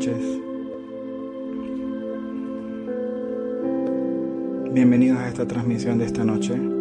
noches. Bienvenidos a esta transmisión de esta noche.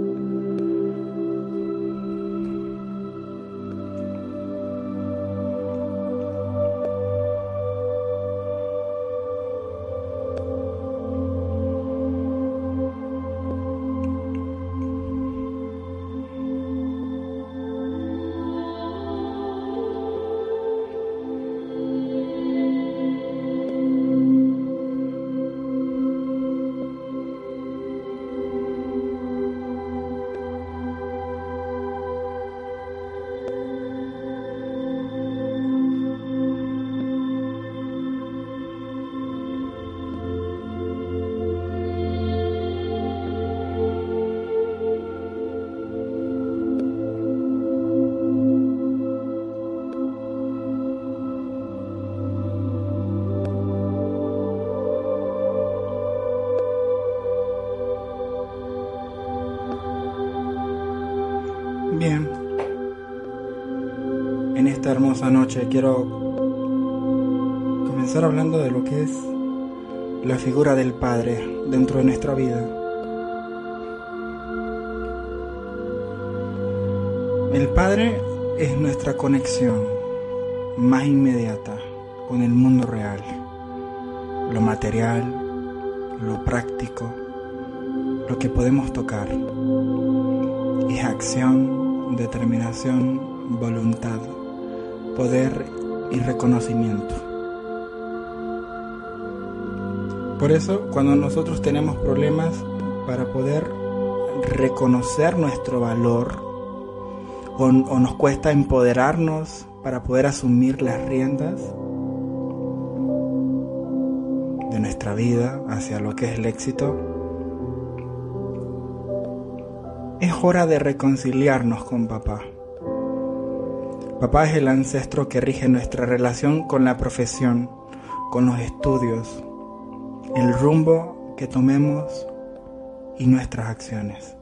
Bien. En esta hermosa noche quiero comenzar hablando de lo que es la figura del Padre dentro de nuestra vida. El Padre es nuestra conexión más inmediata con el mundo real, lo material, lo práctico, lo que podemos tocar. Es acción, determinación, voluntad, poder y reconocimiento. Por eso, cuando nosotros tenemos problemas para poder reconocer nuestro valor o, nos cuesta empoderarnos para poder asumir las riendas de nuestra vida hacia lo que es el éxito, es hora de reconciliarnos con papá. Papá es el ancestro que rige nuestra relación con la profesión, con los estudios, el rumbo que tomemos y nuestras acciones.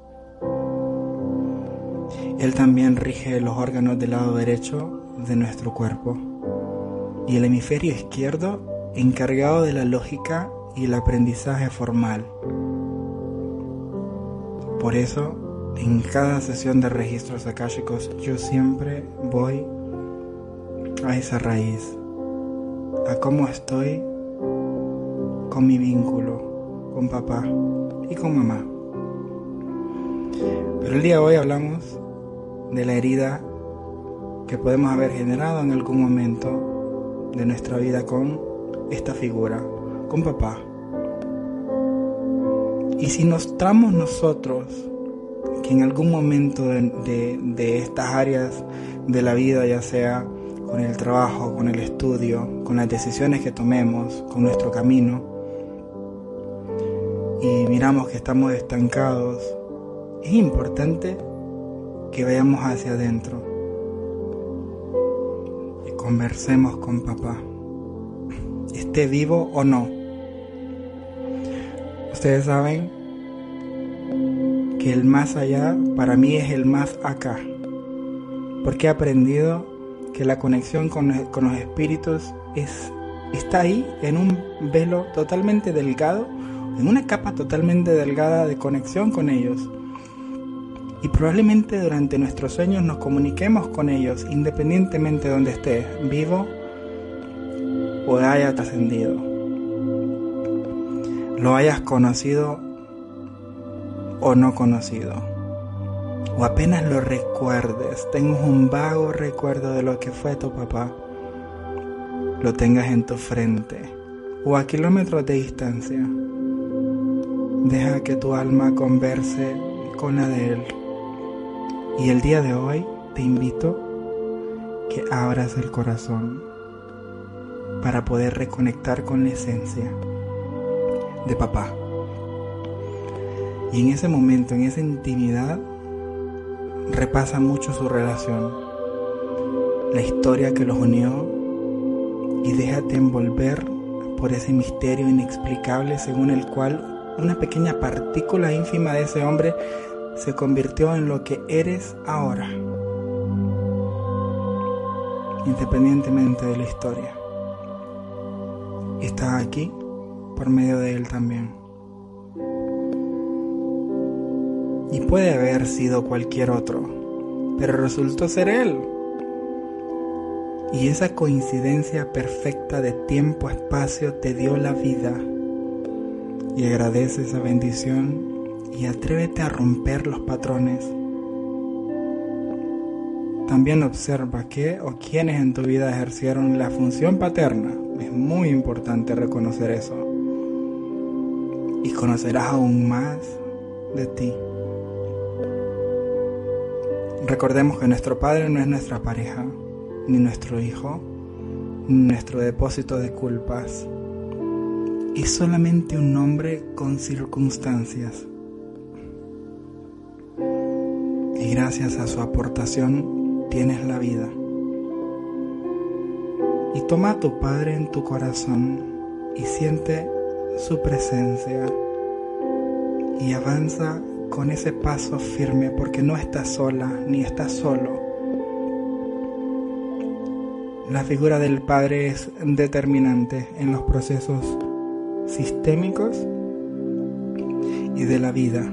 Él también rige los órganos del lado derecho de nuestro cuerpo y el hemisferio izquierdo encargado de la lógica y el aprendizaje formal. Por eso, en cada sesión de registros akáshicos yo siempre voy a esa raíz, a cómo estoy con mi vínculo con papá y con mamá. Pero el día de hoy hablamos de la herida que podemos haber generado en algún momento de nuestra vida con esta figura, con papá. Y si mostramos nosotros que en algún momento de, estas áreas de la vida, ya sea con el trabajo, con el estudio, con las decisiones que tomemos, con nuestro camino, y miramos que estamos estancados, es importante que vayamos hacia adentro y conversemos con papá, esté vivo o no. Ustedes saben que el más allá para mí es el más acá, porque he aprendido que la conexión con, los espíritus es, está ahí en un velo totalmente delgado, en una capa totalmente delgada de conexión con ellos y probablemente durante nuestros sueños nos comuniquemos con ellos independientemente de donde esté, vivo o haya trascendido. Lo hayas conocido o no conocido. O apenas lo recuerdes, tengas un vago recuerdo de lo que fue tu papá. Lo tengas en tu frente o a kilómetros de distancia. Deja que tu alma converse con la de él. Y el día de hoy te invito que abras el corazón para poder reconectar con la esencia de papá. Y en ese momento, en esa intimidad, repasa mucho su relación, la historia que los unió y déjate envolver por ese misterio inexplicable según el cual una pequeña partícula ínfima de ese hombre se convirtió en lo que eres ahora, independientemente de la historia. Está aquí por medio de él también. Y puede haber sido cualquier otro, pero resultó ser él. Y esa coincidencia perfecta de tiempo-espacio te dio la vida. Y agradece esa bendición y atrévete a romper los patrones. También observa qué o quiénes en tu vida ejercieron la función paterna. Es muy importante reconocer eso. Y conocerás aún más de ti. Recordemos que nuestro Padre no es nuestra pareja, ni nuestro hijo, ni nuestro depósito de culpas. Es solamente un hombre con circunstancias y gracias a su aportación tienes la vida. Y toma a tu Padre en tu corazón y siente su presencia y avanza con ese paso firme porque no estás sola ni estás solo. La figura del Padre es determinante en los procesos sistémicos y de la vida.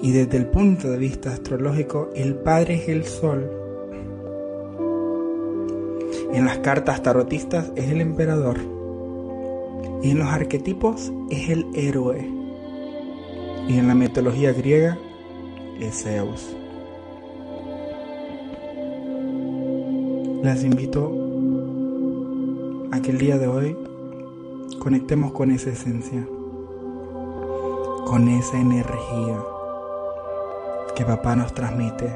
Y desde el punto de vista astrológico, el Padre es el Sol. En las cartas tarotistas es el emperador. Y en los arquetipos es el héroe. Y en la mitología griega es Zeus. Les invito a que el día de hoy conectemos con esa esencia, con esa energía que papá nos transmite,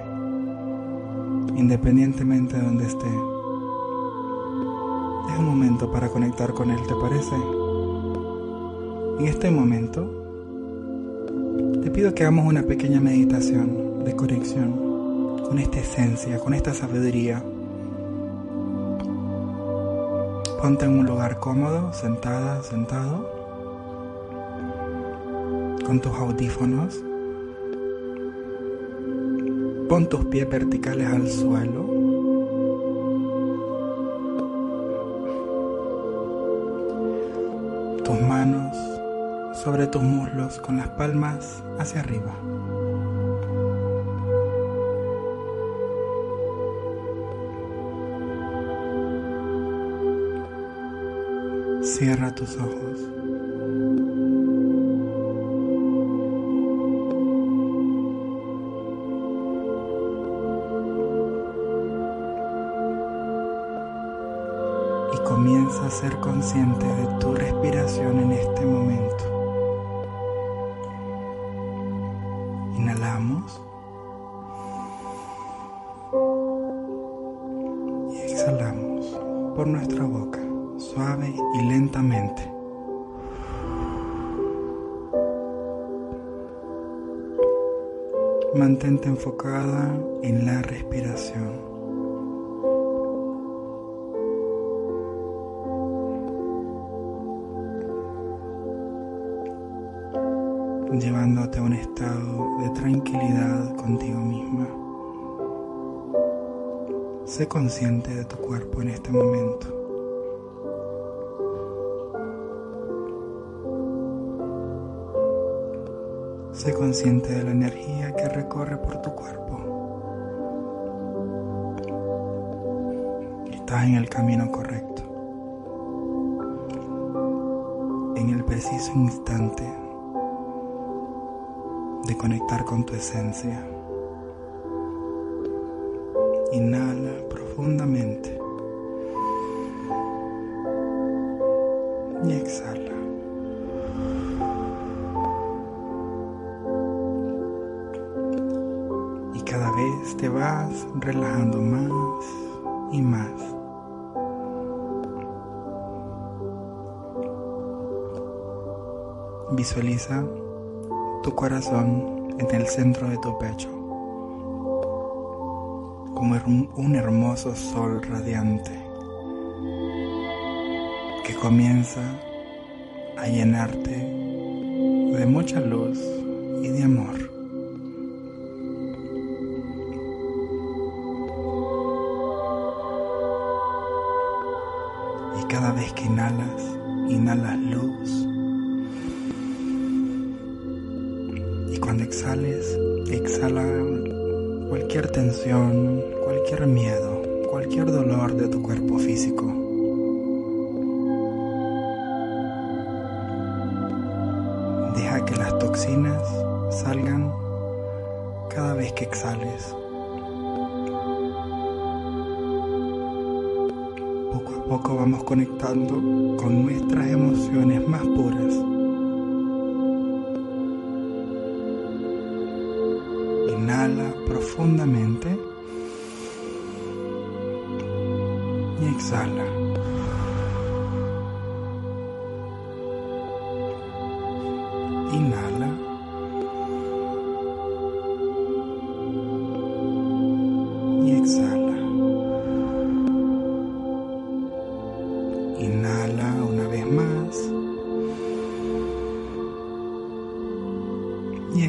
independientemente de donde esté. Es un momento para conectar con Él, ¿te parece? En este momento, te pido que hagamos una pequeña meditación de conexión con esta esencia, con esta sabiduría. Ponte en un lugar cómodo, sentada, sentado, con tus audífonos Pon tus pies verticales al suelo. Tus manos sobre tus muslos con las palmas hacia arriba. Cierra tus ojos. comienza a ser consciente de tu respiración en este momento. Y nuestra boca, suave y lentamente. Mantente enfocada en la respiración. llevándote a un estado de tranquilidad contigo misma. Sé consciente de tu cuerpo en este momento. Sé consciente de la energía que recorre por tu cuerpo. Estás en el camino correcto. En el preciso instante de conectar con tu esencia. Inhala profundamente y exhala. Y cada vez te vas relajando más y más. Visualiza tu corazón en el centro de tu pecho, como un hermoso sol radiante que comienza a llenarte de mucha luz y de amor. Deja que las toxinas salgan cada vez que exhales. Poco a poco vamos conectando con nuestras emociones más puras. Inhala profundamente y exhala.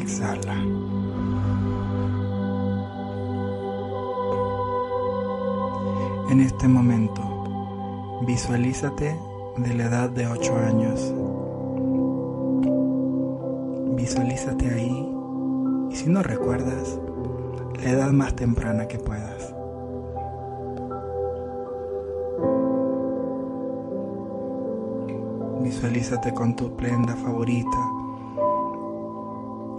Exhala. En este momento, visualízate de la edad de 8 años. Visualízate ahí y si no recuerdas, la edad más temprana que puedas. Visualízate con tu prenda favorita,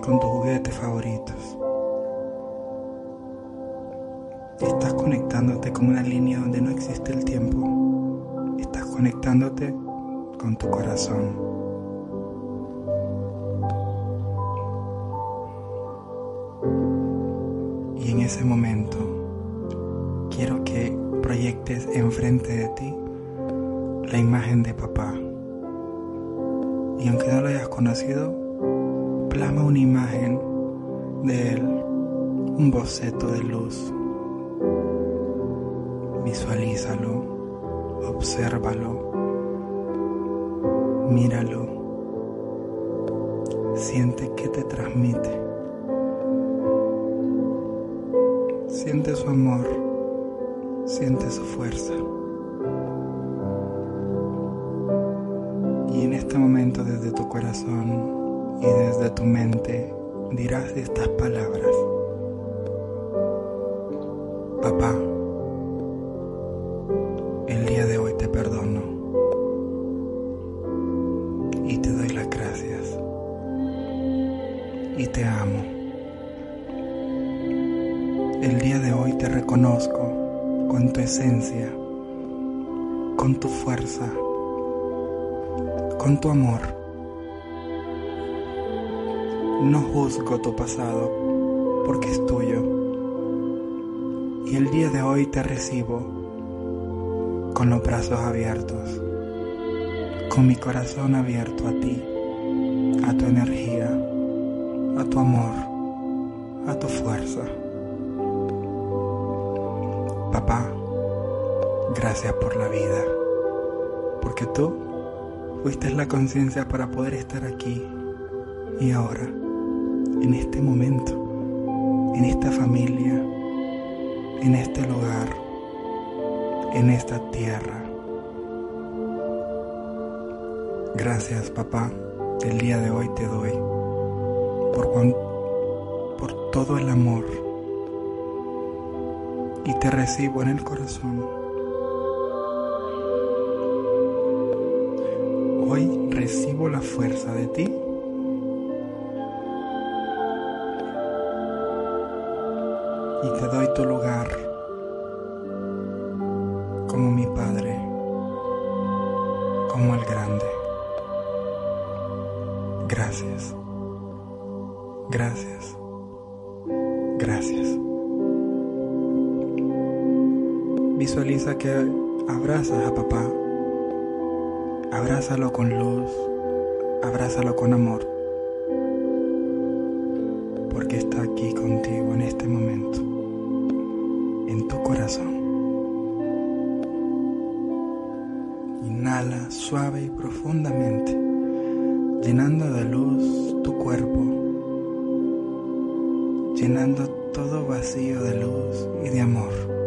con tus juguetes favoritos. Estás conectándote con una línea donde no existe el tiempo. Estás conectándote con tu corazón. Y en ese momento quiero que proyectes enfrente de ti la imagen de papá. Y aunque no lo hayas conocido, plasma una imagen de él, un boceto de luz, Visualízalo, obsérvalo, míralo, siente qué te transmite. Siente su amor, siente su fuerza. Y en este momento desde tu corazón y desde tu mente dirás estas palabras. No juzgo tu pasado porque es tuyo. Y el día de hoy te recibo con los brazos abiertos, con mi corazón abierto a ti, a tu energía, a tu amor, a tu fuerza. Papá, gracias por la vida, porque tú fuiste la conciencia para poder estar aquí y ahora, en este momento, en esta familia, en este lugar, en esta tierra. Gracias, papá, el día de hoy te doy por, por todo el amor y te recibo en el corazón. Hoy recibo la fuerza de ti. Y te doy tu lugar como mi Padre, como el grande. Gracias. Gracias. Gracias. Visualiza que abrazas a papá. Abrázalo con luz. Abrázalo con amor. Porque está aquí contigo en este momento. En tu corazón. Inhala suave y profundamente, llenando de luz tu cuerpo, llenando todo vacío de luz y de amor.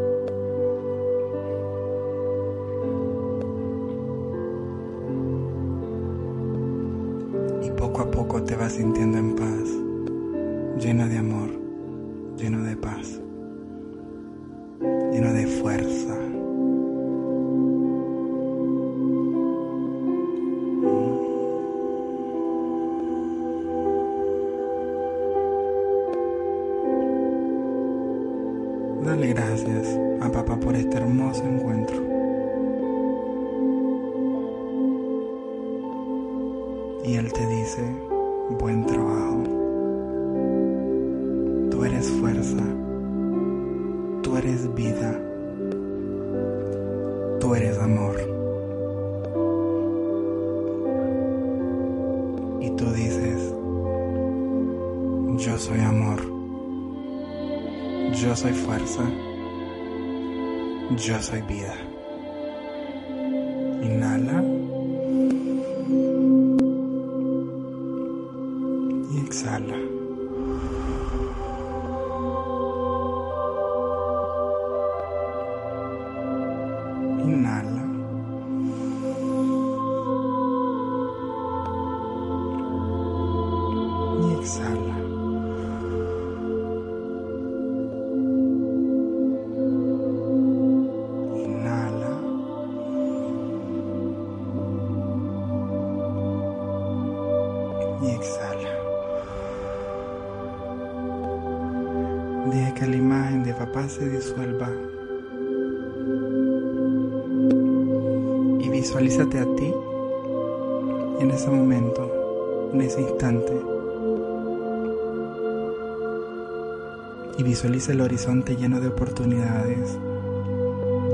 Yo soy fuerza. Yo soy vida. Inhala. Y exhala. Deja que la imagen de papá se disuelva. Y visualízate a ti en ese momento, en ese instante. Y visualiza el horizonte lleno de oportunidades,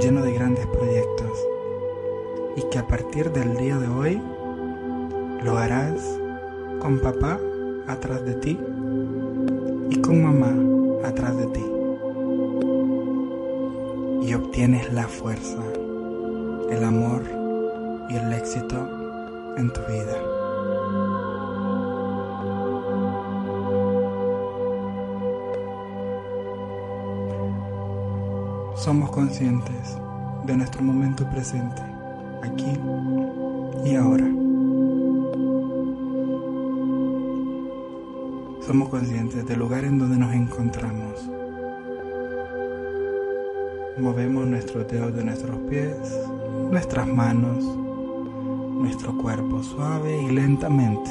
lleno de grandes proyectos. Y que a partir del día de hoy lo harás con papá atrás de ti y con mamá atrás de ti. Y obtienes la fuerza, el amor y el éxito en tu vida. Somos conscientes de nuestro momento presente, aquí y ahora. Somos conscientes del lugar en donde nos encontramos. Movemos nuestros dedos de nuestros pies, nuestras manos, nuestro cuerpo suave y lentamente.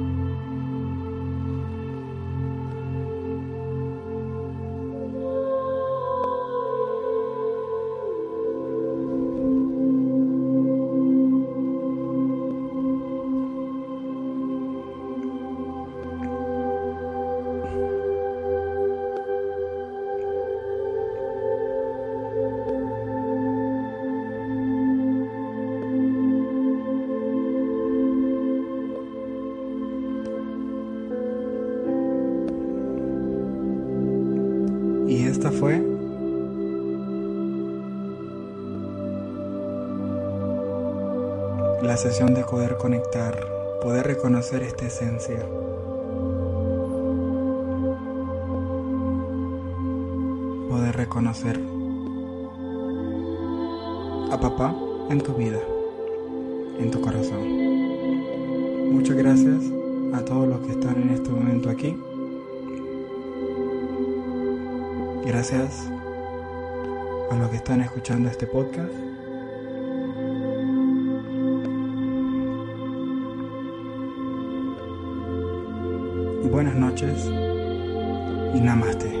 Y esta fue la sesión de poder conectar, poder reconocer esta esencia. Poder reconocer a papá en tu vida, en tu corazón. Muchas gracias a todos los que están en este momento aquí. Gracias a los que están escuchando este podcast. Buenas noches y namaste.